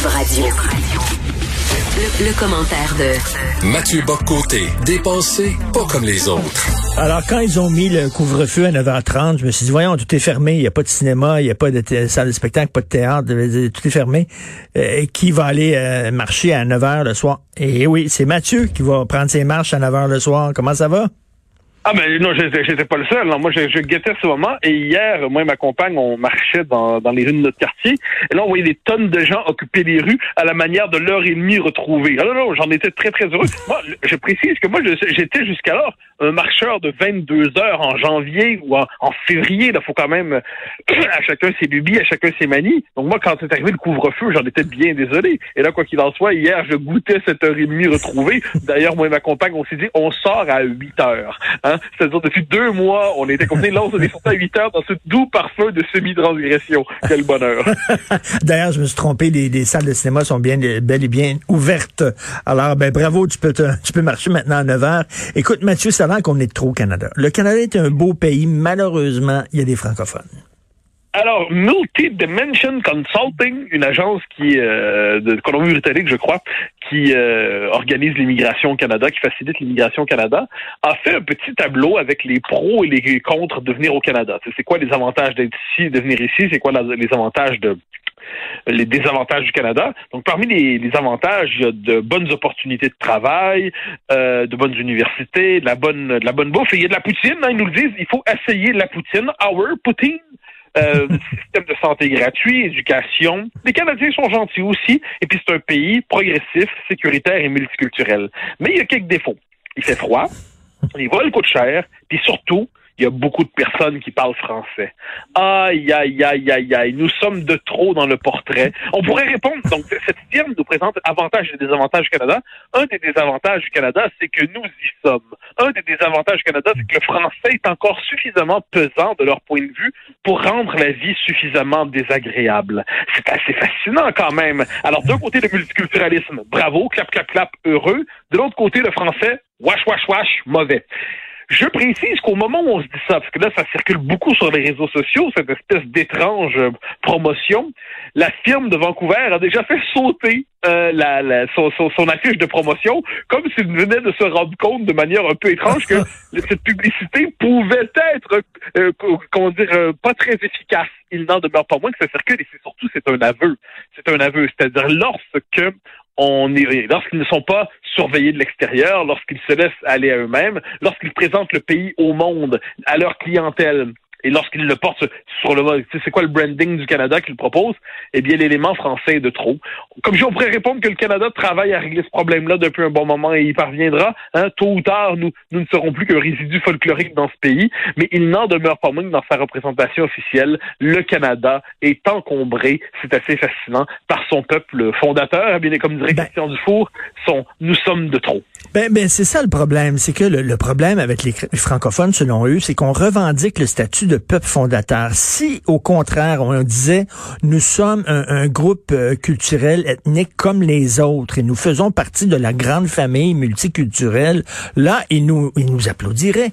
Cube Radio. Le, commentaire de Mathieu Boccoté, dépensé pas comme les autres. Alors, quand ils ont mis le couvre-feu à 9h30, je me suis dit, voyons, tout est fermé, il n'y a pas de cinéma, il n'y a pas de salle de spectacle, pas de théâtre, tout est fermé. Euh, qui va aller euh, marcher à 9h le soir? Et oui, c'est Mathieu qui va prendre ses marches à 9h le soir. Comment ça va? Ah ben non, j'étais pas le seul. Moi, je, je, guettais ce moment. Et hier, moi et ma compagne, on marchait dans, dans les rues de notre quartier. Et là, on voyait des tonnes de gens occuper les rues à la manière de l'heure et demie retrouvée. Ah, non, j'en étais très, très heureux. Moi, je précise que moi, j'étais jusqu'alors un marcheur de 22 heures en janvier ou en, février. Il faut quand même à chacun ses lubies, à chacun ses manies. Donc moi, quand c'est arrivé le couvre-feu, j'en étais bien désolé. Et là, quoi qu'il en soit, hier, je goûtais cette heure et demie retrouvée. D'ailleurs, moi et ma compagne, on s'est dit, on sort à 8 heures. C'est-à-dire, depuis deux mois, on était confinés. Là, on est sorti à 8 heures dans ce doux parfum de semi-transgression. Quel bonheur. D'ailleurs, je me suis trompé. Les, salles de cinéma sont bien, bel et bien ouvertes. Alors, ben, bravo. Tu peux, tu peux marcher maintenant à 9 heures. Écoute, Mathieu, ça a qu'on est trop au Canada. Le Canada est un beau pays. Malheureusement, il y a des francophones. Alors, Multi-Dimension Consulting, une agence qui euh, de Colombie-Britannique, je crois, qui euh, organise l'immigration au Canada, qui facilite l'immigration au Canada, a fait un petit tableau avec les pros et les contre de venir au Canada. C'est quoi les avantages d'être ici, de venir ici, c'est quoi les avantages de les désavantages du Canada? Donc, parmi les, avantages, il y a de bonnes opportunités de travail, euh, de bonnes universités, de la bonne, de la bonne bouffe. Et il y a de la poutine. Hein, ils nous le disent, il faut essayer la poutine. Our poutine. Euh, système de santé gratuit, éducation. Les Canadiens sont gentils aussi, et puis c'est un pays progressif, sécuritaire et multiculturel. Mais il y a quelques défauts. Il fait froid, les vols coûtent cher, puis surtout, il y a beaucoup de personnes qui parlent français. Aïe, aïe, aïe, aïe, aïe. Nous sommes de trop dans le portrait. On pourrait répondre, donc, cette firme nous présente avantages et désavantages du Canada. Un des désavantages du Canada, c'est que nous y sommes. Un des désavantages du Canada, c'est que le français est encore suffisamment pesant de leur point de vue pour rendre la vie suffisamment désagréable. C'est assez fascinant quand même. Alors, d'un côté, le multiculturalisme, bravo, clap, clap, clap, heureux. De l'autre côté, le français, wash, wash, wash, mauvais. Je précise qu'au moment où on se dit ça, parce que là, ça circule beaucoup sur les réseaux sociaux, cette espèce d'étrange euh, promotion, la firme de Vancouver a déjà fait sauter euh, la, son, affiche de promotion, comme s'il venait de se rendre compte de manière un peu étrange que cette publicité pouvait être, euh, comment dire, euh, pas très efficace. Il n'en demeure pas moins que ça circule et c'est surtout c'est un aveu. C'est un aveu, c'est-à-dire lorsque lorsqu'ils ne sont pas surveillés de l'extérieur, lorsqu'ils se laissent aller à eux-mêmes, lorsqu'ils présentent le pays au monde, à leur clientèle, et lorsqu'il le porte sur le c'est quoi le branding du Canada qu'il propose, eh bien l'élément français est de trop. Comme je on pourrait répondre que le Canada travaille à régler ce problème-là depuis un bon moment et y parviendra. Hein, tôt ou tard, nous, nous ne serons plus qu'un résidu folklorique dans ce pays, mais il n'en demeure pas moins que dans sa représentation officielle, le Canada est encombré, c'est assez fascinant, par son peuple fondateur, eh bien comme dirait ben, Christian Dufour, son nous sommes de trop. Ben, ben c'est ça le problème, c'est que le, le, problème avec les francophones, selon eux, c'est qu'on revendique le statut de peuple fondateur. Si, au contraire, on disait, nous sommes un, groupe euh, culturel, ethnique comme les autres, et nous faisons partie de la grande famille multiculturelle, là, ils nous, ils nous applaudiraient.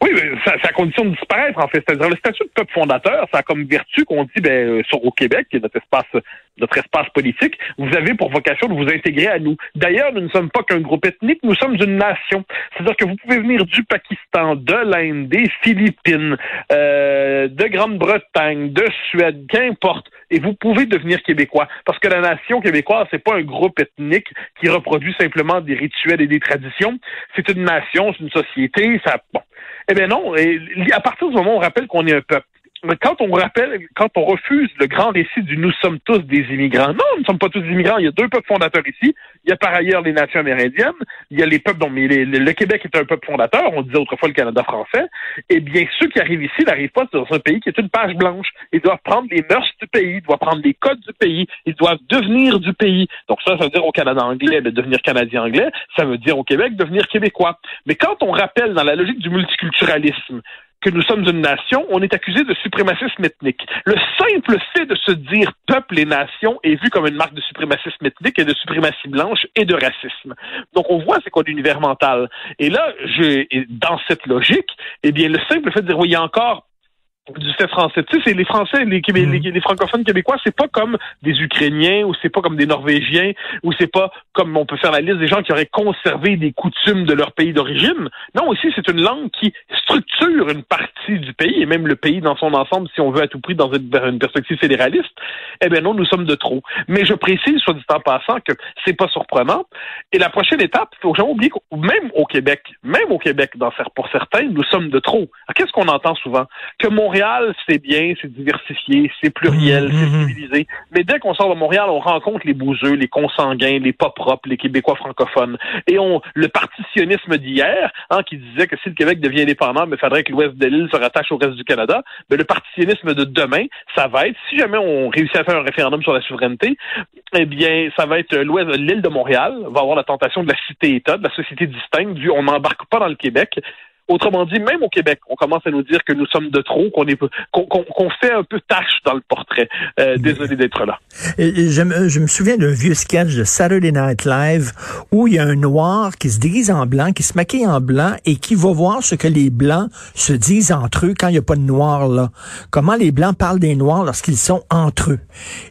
Oui, c'est à condition de disparaître, en fait. C'est-à-dire, le statut de peuple fondateur, ça a comme vertu qu'on dit, ben, euh, sur au Québec, qui est notre espace, notre espace politique, vous avez pour vocation de vous intégrer à nous. D'ailleurs, nous ne sommes pas qu'un groupe ethnique, nous sommes une nation. C'est-à-dire que vous pouvez venir du Pakistan, de l'Inde, des Philippines, euh, de Grande-Bretagne, de Suède, qu'importe, et vous pouvez devenir québécois. Parce que la nation québécoise, c'est pas un groupe ethnique qui reproduit simplement des rituels et des traditions. C'est une nation, c'est une société, ça, bon. Eh bien non, et à partir du moment où on rappelle qu'on est un peuple, quand on rappelle, quand on refuse le grand récit du nous sommes tous des immigrants, non, nous ne sommes pas tous des immigrants. Il y a deux peuples fondateurs ici. Il y a par ailleurs les nations amérindiennes. Il y a les peuples dont mais le Québec est un peuple fondateur. On disait autrefois le Canada français. Eh bien, ceux qui arrivent ici n'arrivent pas dans un pays qui est une page blanche. Ils doivent prendre les mœurs du pays, ils doivent prendre les codes du pays, ils doivent devenir du pays. Donc ça, ça veut dire au Canada anglais, de devenir Canadien anglais. Ça veut dire au Québec, devenir québécois. Mais quand on rappelle dans la logique du multiculturalisme que nous sommes une nation, on est accusé de suprémacisme ethnique. Le simple fait de se dire peuple et nation est vu comme une marque de suprémacisme ethnique et de suprématie blanche et de racisme. Donc on voit c'est quoi l'univers mental. Et là, je, dans cette logique, eh bien le simple fait de dire oui, il y a encore du fait français. Tu sais, c'est les Français, les, mm. les, les, francophones québécois, c'est pas comme des Ukrainiens ou c'est pas comme des Norvégiens ou c'est pas comme on peut faire la liste des gens qui auraient conservé des coutumes de leur pays d'origine. Non, aussi c'est une langue qui structure une partie du pays et même le pays dans son ensemble, si on veut à tout prix dans une, une perspective fédéraliste. Eh bien non, nous sommes de trop. Mais je précise, soit dit en passant, que c'est pas surprenant. Et la prochaine étape, faut jamais oublier que même au Québec, même au Québec, dans, pour certains, nous sommes de trop. Qu'est-ce qu'on entend souvent? Que Montréal Montréal, c'est bien, c'est diversifié, c'est pluriel, c'est mhm. civilisé. Mais dès qu'on sort de Montréal, on rencontre les bouseux, les consanguins, les pas propres, les Québécois francophones. Et on, le partitionnisme d'hier, hein, qui disait que si le Québec devient indépendant, il faudrait que l'ouest de l'île se rattache au reste du Canada. Mais le partitionnisme de demain, ça va être, si jamais on réussit à faire un référendum sur la souveraineté, eh bien, ça va être l'ouest, l'île de Montréal va avoir la tentation de la cité-État, de la société distincte, du on n'embarque pas dans le Québec. Autrement dit, même au Québec, on commence à nous dire que nous sommes de trop, qu'on est qu'on fait un peu tâche dans le portrait. Euh, désolé d'être là. je, me, je me souviens d'un vieux sketch de Saturday Night Live où il y a un noir qui se déguise en blanc, qui se maquille en blanc et qui va voir ce que les blancs se disent entre eux quand il n'y a pas de noir là. Comment les blancs parlent des noirs lorsqu'ils sont entre eux.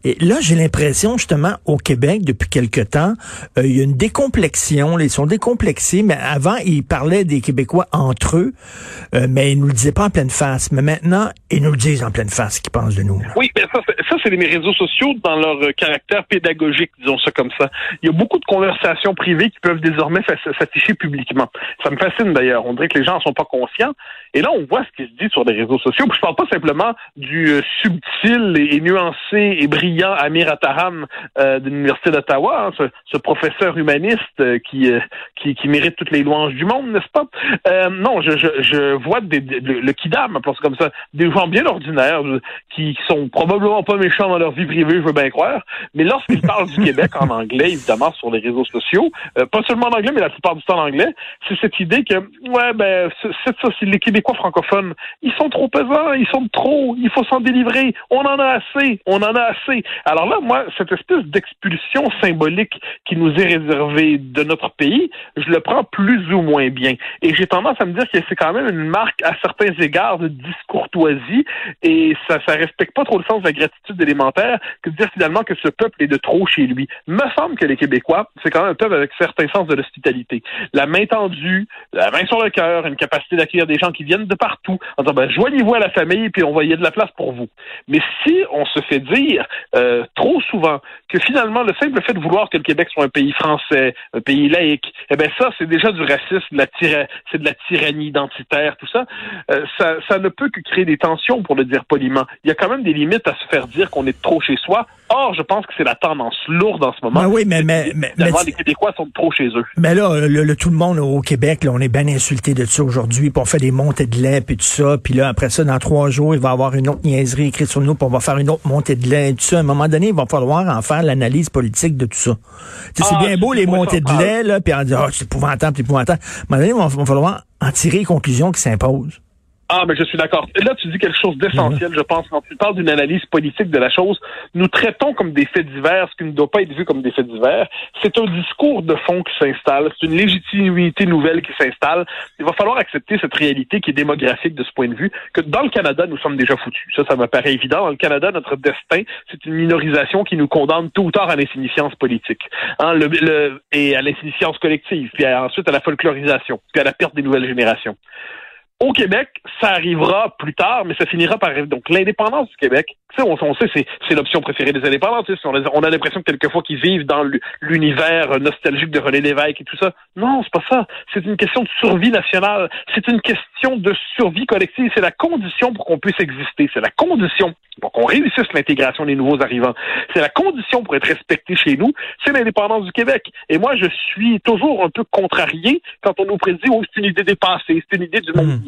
Et là, j'ai l'impression justement au Québec depuis quelque temps, euh, il y a une décomplexion. Ils sont décomplexés, mais avant ils parlaient des Québécois entre eux, euh, mais ils nous le disaient pas en pleine face. Mais maintenant, ils nous le disent en pleine face, qu'ils pensent de nous. Oui, mais ça, c'est les réseaux sociaux dans leur euh, caractère pédagogique, disons ça comme ça. Il y a beaucoup de conversations privées qui peuvent désormais s'afficher publiquement. Ça me fascine d'ailleurs. On dirait que les gens en sont pas conscients. Et là, on voit ce qui se dit sur les réseaux sociaux. Puis je parle pas simplement du euh, subtil et, nuancé et brillant Amir Attaram de l'Université d'Ottawa, hein, ce, professeur humaniste qui, qui, qui mérite toutes les louanges du monde, n'est-ce pas? non, je, vois des, le, kidam, appelons ça comme ça, des gens bien ordinaires qui sont probablement pas méchants dans leur vie privée, je veux bien croire, mais lorsqu'ils parlent du Québec en anglais, évidemment, sur les réseaux sociaux, euh, pas seulement en anglais, mais la plupart du temps en anglais, c'est cette idée que, ouais, ben, c'est ça, c'est les Québécois francophones, ils sont trop pesants, ils sont trop, il faut s'en délivrer, on en a assez, on en a assez. Alors là, moi, cette espèce d'expulsion symbolique qui nous est réservée de notre pays, je le prends plus ou moins bien. Et j'ai tendance à me dire que c'est quand même une marque à certains égards de discourtoisie et ça ça respecte pas trop le sens de la gratitude élémentaire que de dire finalement que ce peuple est de trop chez lui. Me semble que les Québécois, c'est quand même un peuple avec certain sens de l'hospitalité. La main tendue, la main sur le cœur, une capacité d'accueillir des gens qui viennent de partout en disant ben, joignez-vous à la famille puis on va y avoir de la place pour vous. Mais si on se fait dire euh, trop souvent que finalement le simple fait de vouloir que le Québec soit un pays français, un pays laïque, eh ben ça c'est déjà du racisme, de la c'est de la tyrannie identitaire, tout ça, euh, ça, ça ne peut que créer des tensions, pour le dire poliment. Il y a quand même des limites à se faire dire qu'on est trop chez soi. Or, je pense que c'est la tendance lourde en ce moment. Ben oui, mais, mais, mais, les Québécois sont trop chez eux. Mais là, le, tout le monde au Québec, là, on est bien insulté de ça aujourd'hui, puis on fait des de lait, puis tout ça, puis là, après ça, dans trois jours, il va y avoir une autre niaiserie écrite sur nous, puis on va faire une autre montée de lait, et tout ça. À un moment donné, il va falloir en faire l'analyse politique de tout ça. c'est ah, bien beau les montées de lait, là, puis on dit, oh, c'est épouvantable, c'est épouvantable. À un moment donné, il va falloir en tirer les conclusions qui s'imposent. Ah, mais je suis d'accord. Là, tu dis quelque chose d'essentiel, je pense. Quand tu parles d'une analyse politique de la chose, nous traitons comme des faits divers ce qui ne doit pas être vu comme des faits divers. C'est un discours de fond qui s'installe. C'est une légitimité nouvelle qui s'installe. Il va falloir accepter cette réalité qui est démographique de ce point de vue, que dans le Canada, nous sommes déjà foutus. Ça, ça me paraît évident. Dans le Canada, notre destin, c'est une minorisation qui nous condamne tôt ou tard à l'insignifiance politique. Hein, le, et à l'insignifiance collective, puis ensuite à la folklorisation, puis à la perte des nouvelles générations. Au Québec, ça arrivera plus tard, mais ça finira par arriver. Donc, l'indépendance du Québec, on, on sait, c'est, l'option préférée des indépendants. On a, l'impression que quelquefois qu'ils vivent dans l'univers nostalgique de René Lévesque et tout ça. Non, c'est pas ça. C'est une question de survie nationale. C'est une question de survie collective. C'est la condition pour qu'on puisse exister. C'est la condition pour qu'on réussisse l'intégration des nouveaux arrivants. C'est la condition pour être respecté chez nous. C'est l'indépendance du Québec. Et moi, je suis toujours un peu contrarié quand on nous prédit, oh, c'est une idée dépassée, c'est une idée du monde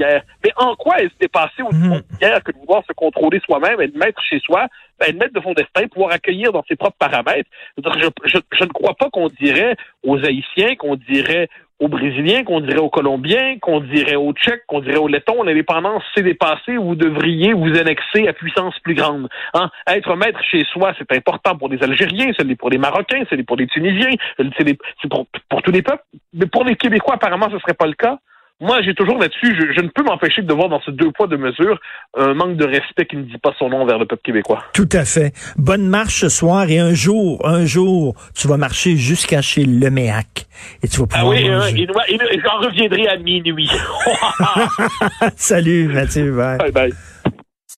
mais en quoi est-ce dépassé au mhm. d'hier que de vouloir se contrôler soi-même et de mettre chez soi, ben, de mettre de son destin, pouvoir accueillir dans ses propres paramètres? Je, je, ne crois pas qu'on dirait aux Haïtiens, qu'on dirait aux Brésiliens, qu'on dirait aux Colombiens, qu'on dirait aux Tchèques, qu'on dirait aux Lettons, l'indépendance c'est dépassé, vous devriez vous annexer à puissance plus grande. Hein? Être maître chez soi, c'est important pour les Algériens, c'est pour les Marocains, c'est pour les Tunisiens, c'est pour, pour tous les peuples. Mais pour les Québécois, apparemment, ce serait pas le cas. Moi, j'ai toujours là-dessus, je, ne peux m'empêcher de voir dans ce deux poids, deux mesures un manque de respect qui ne dit pas son nom vers le peuple québécois. Tout à fait. Bonne marche ce soir et un jour, un jour, tu vas marcher jusqu'à chez Leméac et tu vas ah pouvoir Ah oui, j'en reviendrai à minuit. Salut Mathieu. Bye bye.